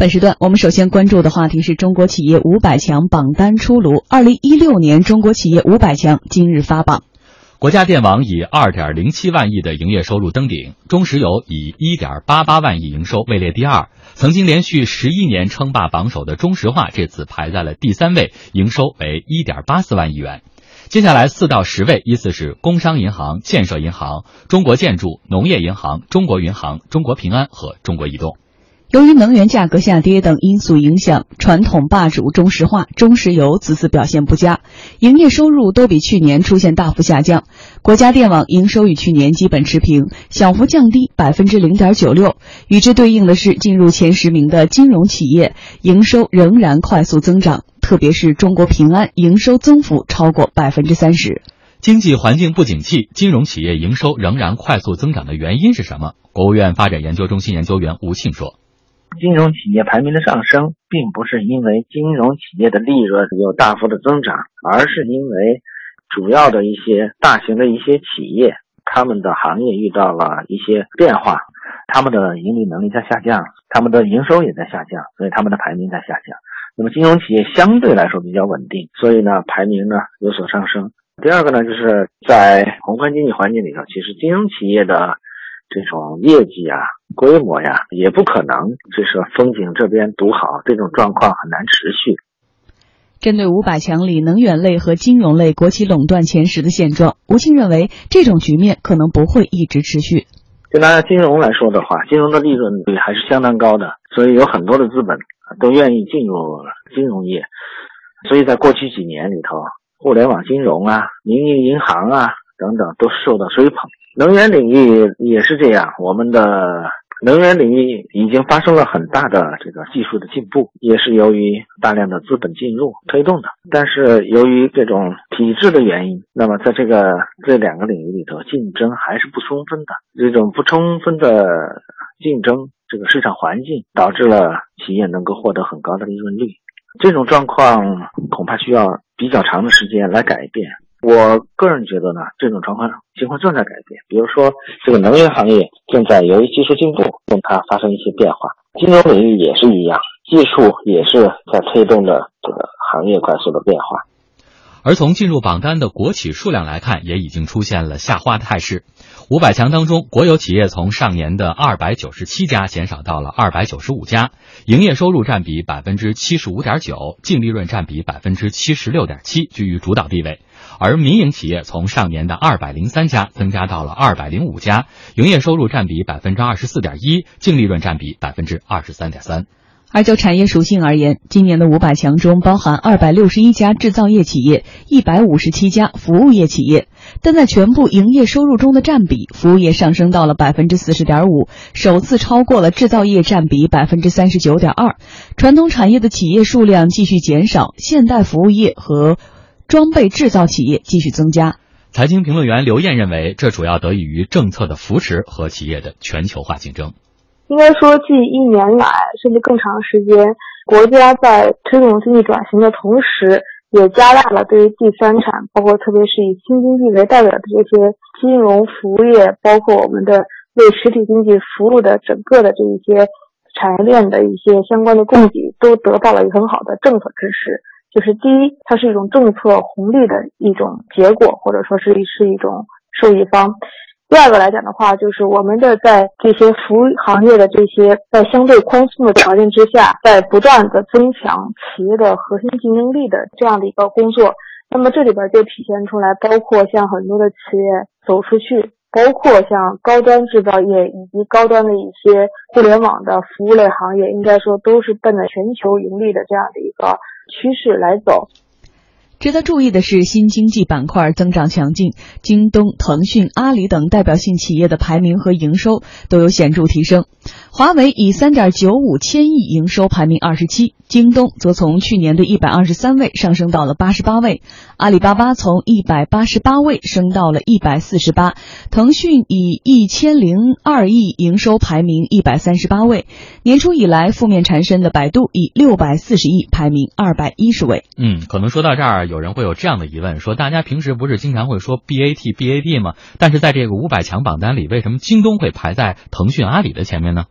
本时段我们首先关注的话题是中国企业五百强榜单出炉。二零一六年中国企业五百强今日发榜，国家电网以二点零七万亿的营业收入登顶，中石油以一点八八万亿营收位列第二。曾经连续十一年称霸榜首的中石化这次排在了第三位，营收为一点八四万亿元。接下来四到十位依次是工商银行、建设银行、中国建筑、农业银行、中国银行、中国平安和中国移动。由于能源价格下跌等因素影响，传统霸主中石化、中石油此次表现不佳，营业收入都比去年出现大幅下降。国家电网营收与去年基本持平，小幅降低百分之零点九六。与之对应的是，进入前十名的金融企业营收仍然快速增长，特别是中国平安营收增幅超过百分之三十。经济环境不景气，金融企业营收仍然快速增长的原因是什么？国务院发展研究中心研究员吴庆说。金融企业排名的上升，并不是因为金融企业的利润有大幅的增长，而是因为主要的一些大型的一些企业，他们的行业遇到了一些变化，他们的盈利能力在下降，他们的营收也在下降，所以他们的排名在下降。那么金融企业相对来说比较稳定，所以呢排名呢有所上升。第二个呢，就是在宏观经济环境里头，其实金融企业的。这种业绩啊、规模呀，也不可能就是风景这边独好，这种状况很难持续。针对五百强里能源类和金融类国企垄断前十的现状，吴清认为这种局面可能不会一直持续。就拿金融来说的话，金融的利润率还是相当高的，所以有很多的资本都愿意进入金融业。所以在过去几年里头，互联网金融啊、民营银行啊等等都受到追捧。能源领域也是这样，我们的能源领域已经发生了很大的这个技术的进步，也是由于大量的资本进入推动的。但是由于这种体制的原因，那么在这个这两个领域里头，竞争还是不充分的。这种不充分的竞争，这个市场环境导致了企业能够获得很高的利润率。这种状况恐怕需要比较长的时间来改变。我个人觉得呢，这种状况情况正在改变。比如说，这个能源行业正在由于技术进步，让它发生一些变化；金融领域也是一样，技术也是在推动着这个行业快速的变化。而从进入榜单的国企数量来看，也已经出现了下滑的态势。五百强当中，国有企业从上年的二百九十七家减少到了二百九十五家，营业收入占比百分之七十五点九，净利润占比百分之七十六点七，居于主导地位。而民营企业从上年的二百零三家增加到了二百零五家，营业收入占比百分之二十四点一，净利润占比百分之二十三点三。而就产业属性而言，今年的五百强中包含二百六十一家制造业企业，一百五十七家服务业企业，但在全部营业收入中的占比，服务业上升到了百分之四十点五，首次超过了制造业占比百分之三十九点二。传统产业的企业数量继续减少，现代服务业和装备制造企业继续增加。财经评论员刘燕认为，这主要得益于政策的扶持和企业的全球化竞争。应该说，近一年来，甚至更长时间，国家在推动经济转型的同时，也加大了对于第三产，包括特别是以新经济为代表的这些金融服务业，包括我们的为实体经济服务的整个的这一些产业链的一些相关的供给，都得到了一个很好的政策支持。就是第一，它是一种政策红利的一种结果，或者说是是一种受益方。第二个来讲的话，就是我们的在这些服务行业的这些在相对宽松的条件之下，在不断的增强企业的核心竞争力的这样的一个工作。那么这里边就体现出来，包括像很多的企业走出去，包括像高端制造业以及高端的一些互联网的服务类行业，应该说都是奔着全球盈利的这样的一个趋势来走。值得注意的是，新经济板块增长强劲，京东、腾讯、阿里等代表性企业的排名和营收都有显著提升。华为以三点九五千亿营收排名二十七，京东则从去年的一百二十三位上升到了八十八位，阿里巴巴从一百八十八位升到了一百四十八，腾讯以一千零二亿营收排名一百三十八位。年初以来负面缠身的百度以六百四十亿排名二百一十位。嗯，可能说到这儿。有人会有这样的疑问，说大家平时不是经常会说 BAT BAD 吗？但是在这个五百强榜单里，为什么京东会排在腾讯、阿里的前面呢？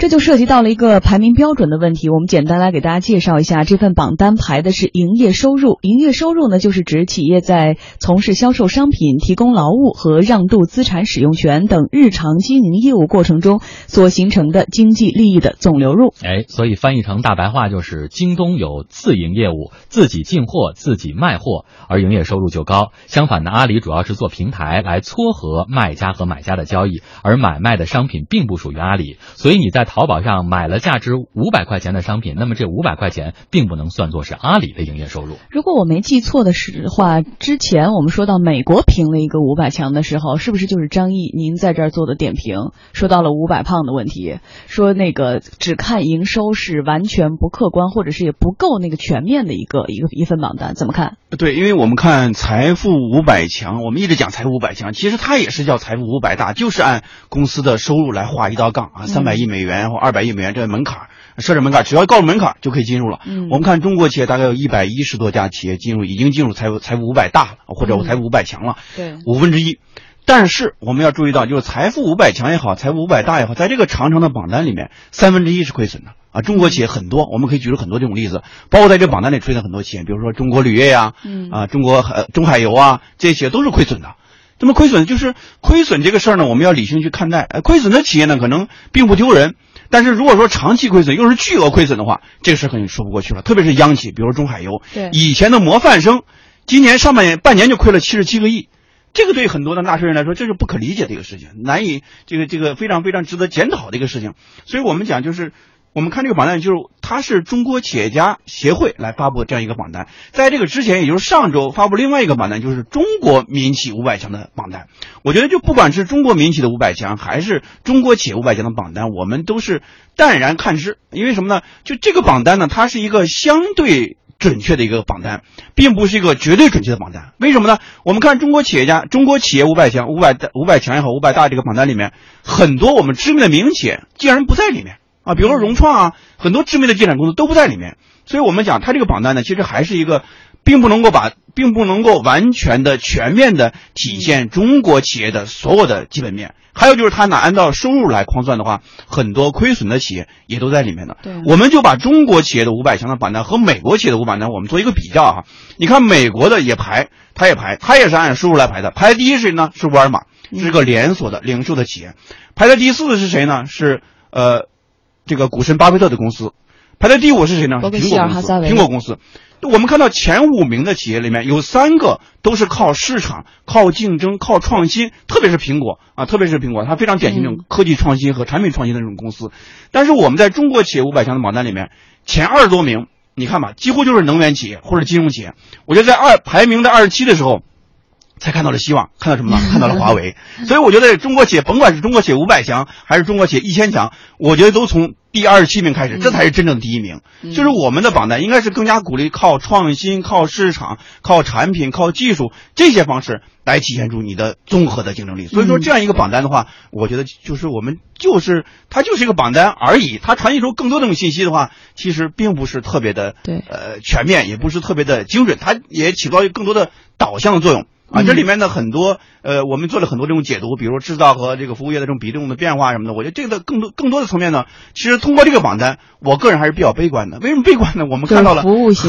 这就涉及到了一个排名标准的问题。我们简单来给大家介绍一下，这份榜单排的是营业收入。营业收入呢，就是指企业在从事销售商品、提供劳务和让渡资产使用权等日常经营业务过程中所形成的经济利益的总流入。哎，所以翻译成大白话就是：京东有自营业务，自己进货、自己卖货，而营业收入就高。相反的，阿里主要是做平台来撮合卖家和买家的交易，而买卖的商品并不属于阿里，所以你在淘宝上买了价值五百块钱的商品，那么这五百块钱并不能算作是阿里的营业收入。如果我没记错的是话，之前我们说到美国评了一个五百强的时候，是不是就是张毅您在这儿做的点评，说到了五百胖的问题，说那个只看营收是完全不客观，或者是也不够那个全面的一个一个一份榜单，怎么看？对，因为我们看财富五百强，我们一直讲财富五百强，其实它也是叫财富五百大，就是按公司的收入来画一道杠啊，三百亿美元或二百亿美元这个门槛设置门槛，只要告诉门槛就可以进入了。嗯我们看中国企业大概有一百一十多家企业进入，已经进入财富财富五百大了，或者财富五百强了，对，五分之一。但是我们要注意到，就是财富五百强也好，财富五百大也好，在这个长长的榜单里面，三分之一是亏损的啊。中国企业很多，我们可以举出很多这种例子，包括在这榜单里出现的很多企业，比如说中国铝业呀、嗯啊，中国呃中海油啊，这些企业都是亏损的。那么亏损就是亏损这个事儿呢，我们要理性去看待。呃，亏损的企业呢，可能并不丢人，但是如果说长期亏损，又是巨额亏损的话，这个事儿肯定说不过去了。特别是央企，比如说中海油，对以前的模范生，今年上半年半年就亏了七十七个亿。这个对很多的纳税人来说，这是不可理解的一个事情，难以这个这个非常非常值得检讨的一个事情。所以我们讲就是，我们看这个榜单，就是它是中国企业家协会来发布这样一个榜单，在这个之前，也就是上周发布另外一个榜单，就是中国民企五百强的榜单。我觉得就不管是中国民企的五百强，还是中国企业五百强的榜单，我们都是淡然看之，因为什么呢？就这个榜单呢，它是一个相对。准确的一个榜单，并不是一个绝对准确的榜单。为什么呢？我们看中国企业家、中国企业五百强、五百五百强也好，五百大这个榜单里面，很多我们知名的民营企业竟然不在里面啊，比如说融创啊，很多知名的地产公司都不在里面。所以我们讲，它这个榜单呢，其实还是一个，并不能够把，并不能够完全的、全面的体现中国企业的所有的基本面。还有就是，它拿按照收入来框算的话，很多亏损的企业也都在里面的。对我们就把中国企业的五百强的榜单和美国企业的五百强，我们做一个比较哈。你看美国的也排，它也排，它也是按收入来排的。排第一是谁呢？是沃尔玛，是个连锁的零售的企业。排在第四的是谁呢？是呃，这个股神巴菲特的公司。排在第五是谁呢？苹果公司。苹果公司。我们看到前五名的企业里面有三个都是靠市场、靠竞争、靠创新，特别是苹果啊，特别是苹果，它非常典型这种科技创新和产品创新的这种公司。但是我们在中国企业五百强的榜单里面，前二十多名，你看吧，几乎就是能源企业或者金融企业。我觉得在二排名在二十七的时候。才看到了希望，看到什么呢？看到了华为。所以我觉得中国企业，甭管是中国企业五百强，还是中国企业一千强，我觉得都从第二十七名开始，这才是真正的第一名。就是我们的榜单应该是更加鼓励靠创新、靠市场、靠产品、靠技术这些方式来体现出你的综合的竞争力。所以说这样一个榜单的话，我觉得就是我们就是它就是一个榜单而已，它传递出更多这种信息的话，其实并不是特别的对呃全面，也不是特别的精准，它也起到更多的导向的作用。啊，这里面的很多呃，我们做了很多这种解读，比如制造和这个服务业的这种比重的变化什么的。我觉得这个更多更多的层面呢，其实通过这个榜单，我个人还是比较悲观的。为什么悲观呢？我们看到了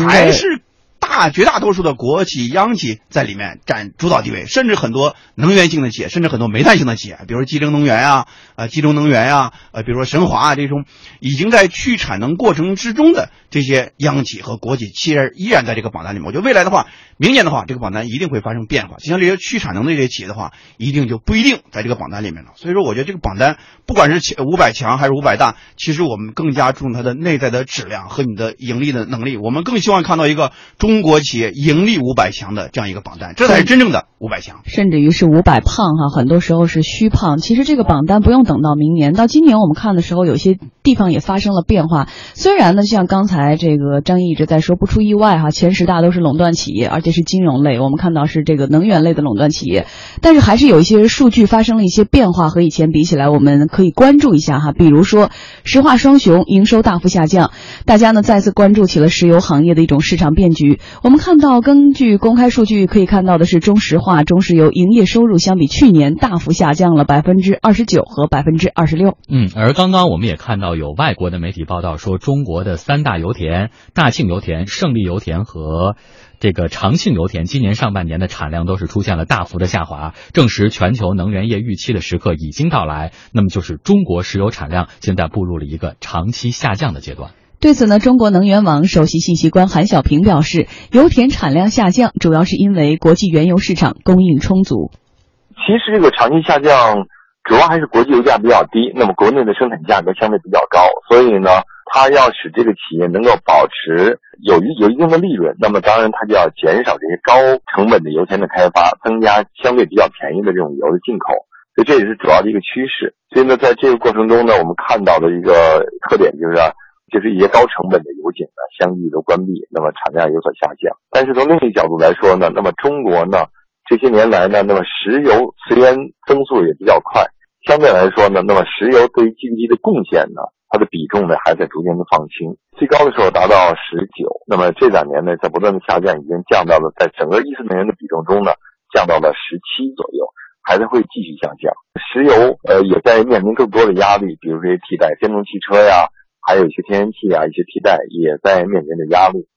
还是大绝大多数的国企、央企在里面占主导地位，甚至很多能源性的企业，甚至很多煤炭性的企业，比如说集成能源啊，呃，集中能源啊，呃，比如说神华啊这种，已经在去产能过程之中的这些央企和国企，其实依然在这个榜单里面。我觉得未来的话，明年的话，这个榜单一定会发生变化。就像这些去产能的这些企业的话，一定就不一定在这个榜单里面了。所以说，我觉得这个榜单不管是五百强还是五百大，其实我们更加注重它的内在的质量和你的盈利的能力。我们更希望看到一个中中国企业盈利五百强的这样一个榜单，这才是真正的五百强。甚至于是五百胖哈，很多时候是虚胖。其实这个榜单不用等到明年，到今年我们看的时候，有些地方也发生了变化。虽然呢，像刚才这个张毅一直在说，不出意外哈，前十大都是垄断企业，而且是金融类，我们看到是这个能源类的垄断企业，但是还是有一些数据发生了一些变化，和以前比起来，我们可以关注一下哈。比如说，石化双雄营收大幅下降，大家呢再次关注起了石油行业的一种市场变局。我们看到，根据公开数据可以看到的是，中石化、中石油营业收入相比去年大幅下降了百分之二十九和百分之二十六。嗯，而刚刚我们也看到有外国的媒体报道说，中国的三大油田大庆油田、胜利油田和这个长庆油田今年上半年的产量都是出现了大幅的下滑，证实全球能源业预期的时刻已经到来。那么就是中国石油产量现在步入了一个长期下降的阶段。对此呢，中国能源网首席信息官韩小平表示，油田产量下降主要是因为国际原油市场供应充足。其实这个长期下降，主要还是国际油价比较低，那么国内的生产价格相对比较高，所以呢，它要使这个企业能够保持有一有一定的利润，那么当然它就要减少这些高成本的油田的开发，增加相对比较便宜的这种油的进口，所以这也是主要的一个趋势。所以呢，在这个过程中呢，我们看到的一个特点就是。就是一些高成本的油井呢，相继都关闭，那么产量有所下降。但是从另一个角度来说呢，那么中国呢，这些年来呢，那么石油虽然增速也比较快，相对来说呢，那么石油对于 GDP 的贡献呢，它的比重呢还在逐渐的放轻，最高的时候达到十九，那么这两年呢，在不断的下降，已经降到了在整个一四能源的比重中呢，降到了十七左右，还是会继续下降。石油呃也在面临更多的压力，比如说替代电动汽车呀。还有一些天然气啊，一些替代也在面临着压力。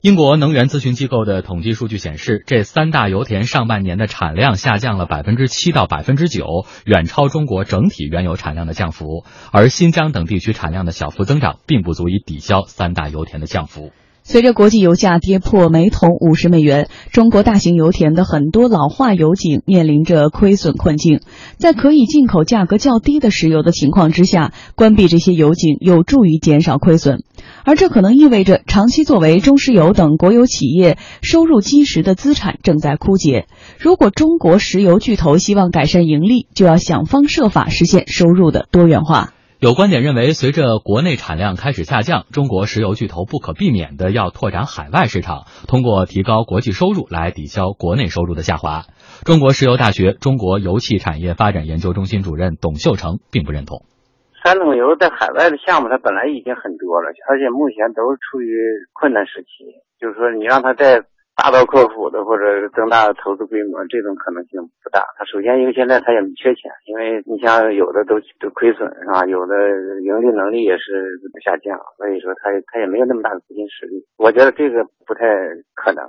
英国能源咨询机构的统计数据显示，这三大油田上半年的产量下降了百分之七到百分之九，远超中国整体原油产量的降幅。而新疆等地区产量的小幅增长，并不足以抵消三大油田的降幅。随着国际油价跌破每桶五十美元，中国大型油田的很多老化油井面临着亏损困境。在可以进口价格较低的石油的情况之下，关闭这些油井有助于减少亏损，而这可能意味着长期作为中石油等国有企业收入基石的资产正在枯竭。如果中国石油巨头希望改善盈利，就要想方设法实现收入的多元化。有观点认为，随着国内产量开始下降，中国石油巨头不可避免的要拓展海外市场，通过提高国际收入来抵消国内收入的下滑。中国石油大学中国油气产业发展研究中心主任董秀成并不认同。三桶油在海外的项目，它本来已经很多了，而且目前都是处于困难时期，就是说你让它在。大刀阔斧的或者增大投资规模，这种可能性不大。他首先因为现在他也没缺钱，因为你像有的都都亏损是吧？有的盈利能力也是下降，所以说他他也没有那么大的资金实力。我觉得这个不太可能。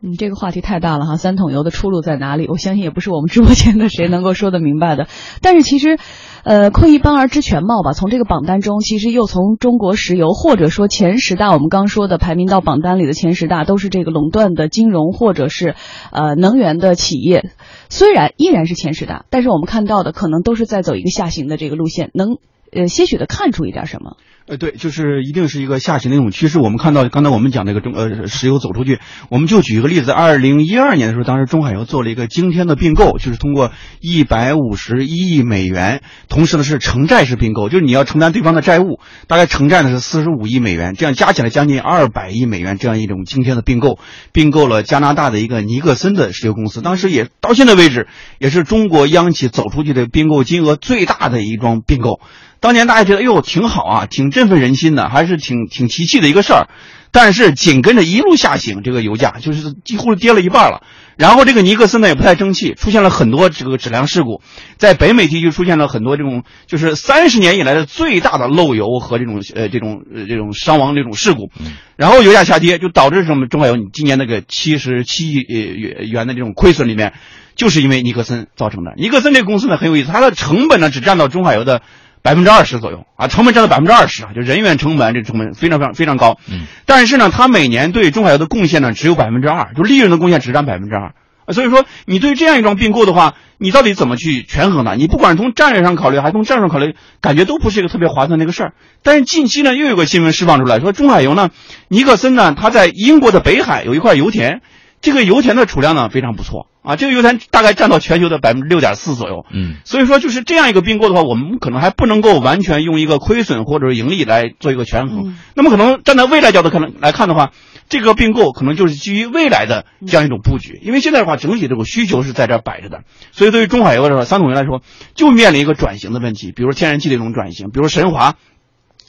嗯，这个话题太大了哈，三桶油的出路在哪里？我相信也不是我们直播间的谁能够说得明白的。但是其实，呃，窥一斑而知全貌吧。从这个榜单中，其实又从中国石油或者说前十大，我们刚说的排名到榜单里的前十大，都是这个垄断的金融或者是呃能源的企业。虽然依然是前十大，但是我们看到的可能都是在走一个下行的这个路线，能呃些许的看出一点什么。呃，对，就是一定是一个下行的一种趋势。我们看到刚才我们讲那个中呃石油走出去，我们就举一个例子，二零一二年的时候，当时中海油做了一个惊天的并购，就是通过一百五十一亿美元，同时呢是承债式并购，就是你要承担对方的债务，大概承债呢是四十五亿美元，这样加起来将近二百亿美元，这样一种惊天的并购，并购了加拿大的一个尼克森的石油公司，当时也到现在为止也是中国央企走出去的并购金额最大的一桩并购。当年大家觉得，哎呦，挺好啊，挺振奋人心的，还是挺挺提气的一个事儿。但是紧跟着一路下行，这个油价就是几乎是跌了一半了。然后这个尼克森呢也不太争气，出现了很多这个质量事故，在北美地区出现了很多这种就是三十年以来的最大的漏油和这种呃这种呃这种伤亡这种事故。然后油价下跌，就导致什么中海油今年那个七十七亿呃元的这种亏损里面，就是因为尼克森造成的。尼克森这个公司呢很有意思，它的成本呢只占到中海油的。百分之二十左右啊，成本占到百分之二十啊，就人员成本这成本非常非常非常高。嗯，但是呢，它每年对中海油的贡献呢只有百分之二，就利润的贡献只占百分之二。所以说，你对这样一桩并购的话，你到底怎么去权衡呢？你不管从战略上考虑，还是从战术上考虑，感觉都不是一个特别划算的一个事儿。但是近期呢，又有个新闻释放出来说，中海油呢，尼克森呢，他在英国的北海有一块油田。这个油田的储量呢非常不错啊，这个油田大概占到全球的百分之六点四左右。嗯，所以说就是这样一个并购的话，我们可能还不能够完全用一个亏损或者盈利来做一个权衡。那么可能站在未来角度可能来看的话，这个并购可能就是基于未来的这样一种布局。因为现在的话，整体这个需求是在这摆着的，所以对于中海油来说，三桶油来说，就面临一个转型的问题，比如天然气的一种转型，比如神华。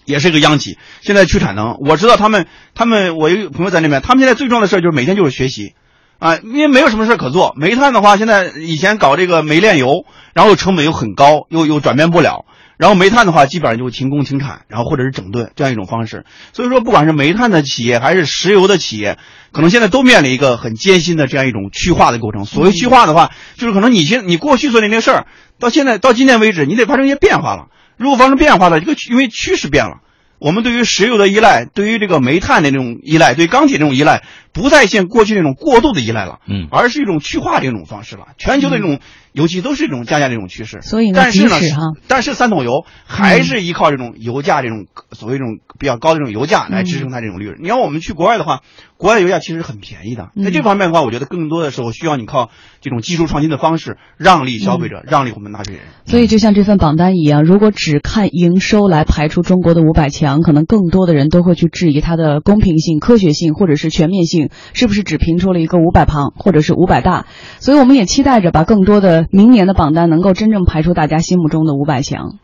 也是一个央企，现在去产能。我知道他们，他们我有朋友在那边，他们现在最重要的事儿就是每天就是学习，啊，因为没有什么事儿可做。煤炭的话，现在以前搞这个煤炼油，然后成本又很高，又又转变不了。然后煤炭的话，基本上就停工停产，然后或者是整顿这样一种方式。所以说，不管是煤炭的企业还是石油的企业，可能现在都面临一个很艰辛的这样一种去化的过程。所谓去化的话，就是可能你现你过去做的那些事儿，到现在到今天为止，你得发生一些变化了。如果发生变化了，这个因为趋势变了，我们对于石油的依赖，对于这个煤炭的这种依赖，对钢铁这种依赖，不再像过去那种过度的依赖了，嗯，而是一种去化这种方式了。全球的这种油气都是一种降价这种趋势。所以呢，但是呢哈，但是三桶油还是依靠这种油价这种所谓这种比较高的这种油价来支撑它这种利润。你要我们去国外的话，国外的油价其实很便宜的。在这方面的话，我觉得更多的时候需要你靠这种技术创新的方式，让利消费者，让利我们纳税人。所以就像这份榜单一样，如果只看营收来排除中国的五百强，可能更多的人都会去质疑它的公平性、科学性或者是全面性，是不是只评出了一个五百旁或者是五百大？所以我们也期待着把更多的明年的榜单能够真正排出大家心目中的五百强。